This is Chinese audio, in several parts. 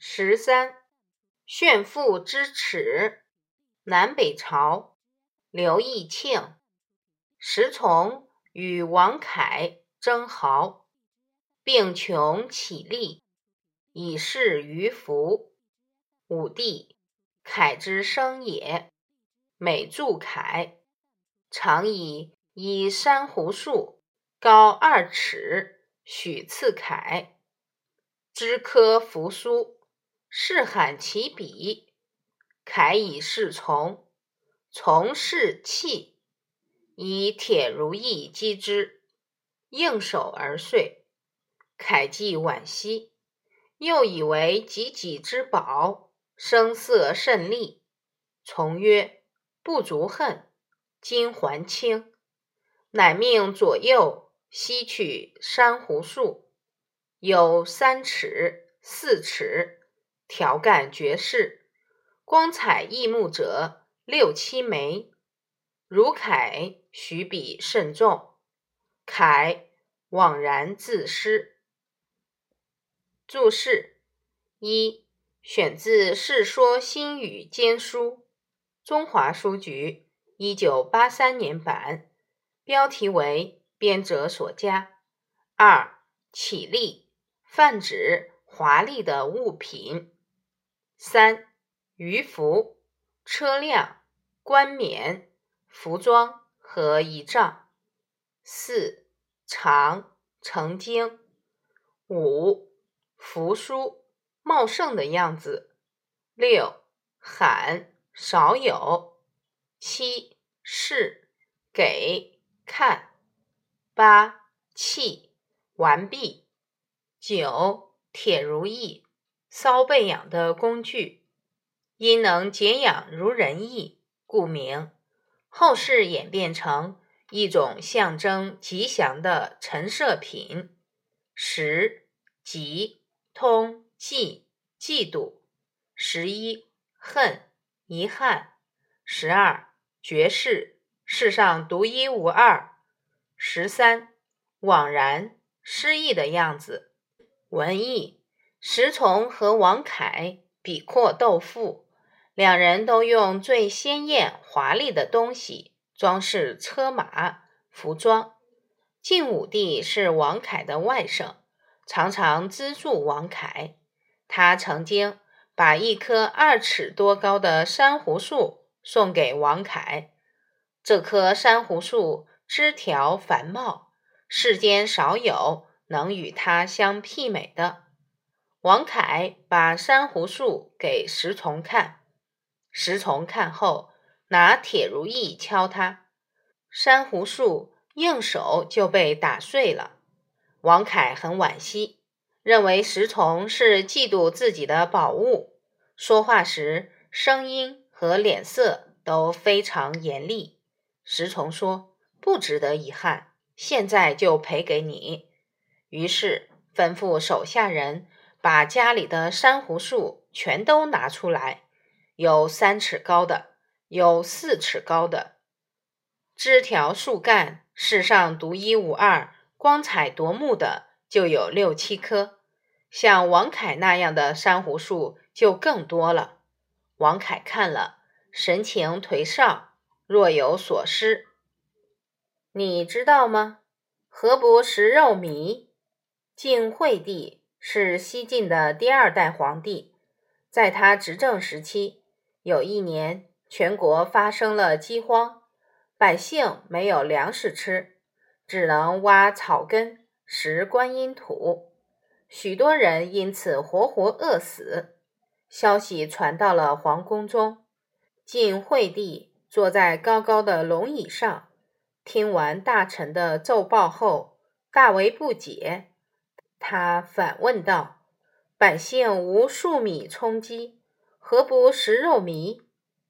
十三，炫富之耻。南北朝，刘义庆。时从与王恺争豪，并穷起立，以示于福。武帝，恺之生也，每祝恺，常以一珊瑚树高二尺，许赐恺。知科扶苏。是罕其笔，楷以侍从，从事器，以铁如意击之，应手而碎。楷既惋惜，又以为己己之宝，声色甚厉，从曰：“不足恨，今还清。”乃命左右吸取珊瑚树，有三尺、四尺。条干绝世，光彩异目者六七枚。如楷许笔甚重，楷枉然自失。注释一：选自《世说新语笺书》，中华书局一九八三年版，标题为编者所加。二：起立，泛指华丽的物品。三鱼服，车辆、冠冕、服装和仪仗。四长成经。五扶疏，茂盛的样子。六罕少有。七是给看。八器完毕。九铁如意。搔背痒的工具，因能解痒如人意，故名。后世演变成一种象征吉祥的陈设品。十吉通忌嫉妒。十一恨遗憾。十二绝世世上独一无二。十三枉然失意的样子。文艺。石崇和王恺比阔斗富，两人都用最鲜艳华丽的东西装饰车马服装。晋武帝是王恺的外甥，常常资助王恺。他曾经把一棵二尺多高的珊瑚树送给王恺。这棵珊瑚树枝条繁茂，世间少有能与它相媲美的。王恺把珊瑚树给石崇看，石崇看后拿铁如意敲它，珊瑚树应手就被打碎了。王恺很惋惜，认为石崇是嫉妒自己的宝物，说话时声音和脸色都非常严厉。石崇说：“不值得遗憾，现在就赔给你。”于是吩咐手下人。把家里的珊瑚树全都拿出来，有三尺高的，有四尺高的，枝条树干世上独一无二、光彩夺目的就有六七棵，像王凯那样的珊瑚树就更多了。王凯看了，神情颓丧，若有所思。你知道吗？何不食肉糜？晋惠帝。是西晋的第二代皇帝，在他执政时期，有一年全国发生了饥荒，百姓没有粮食吃，只能挖草根食观音土，许多人因此活活饿死。消息传到了皇宫中，晋惠帝坐在高高的龙椅上，听完大臣的奏报后，大为不解。他反问道：“百姓无粟米充饥，何不食肉糜？”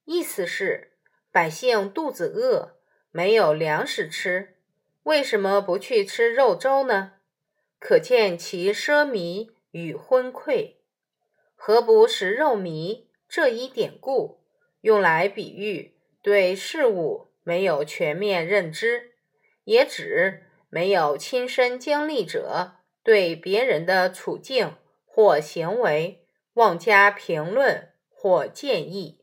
意思是百姓肚子饿，没有粮食吃，为什么不去吃肉粥呢？可见其奢靡与昏聩。何不食肉糜？这一典故用来比喻对事物没有全面认知，也指没有亲身经历者。对别人的处境或行为妄加评论或建议。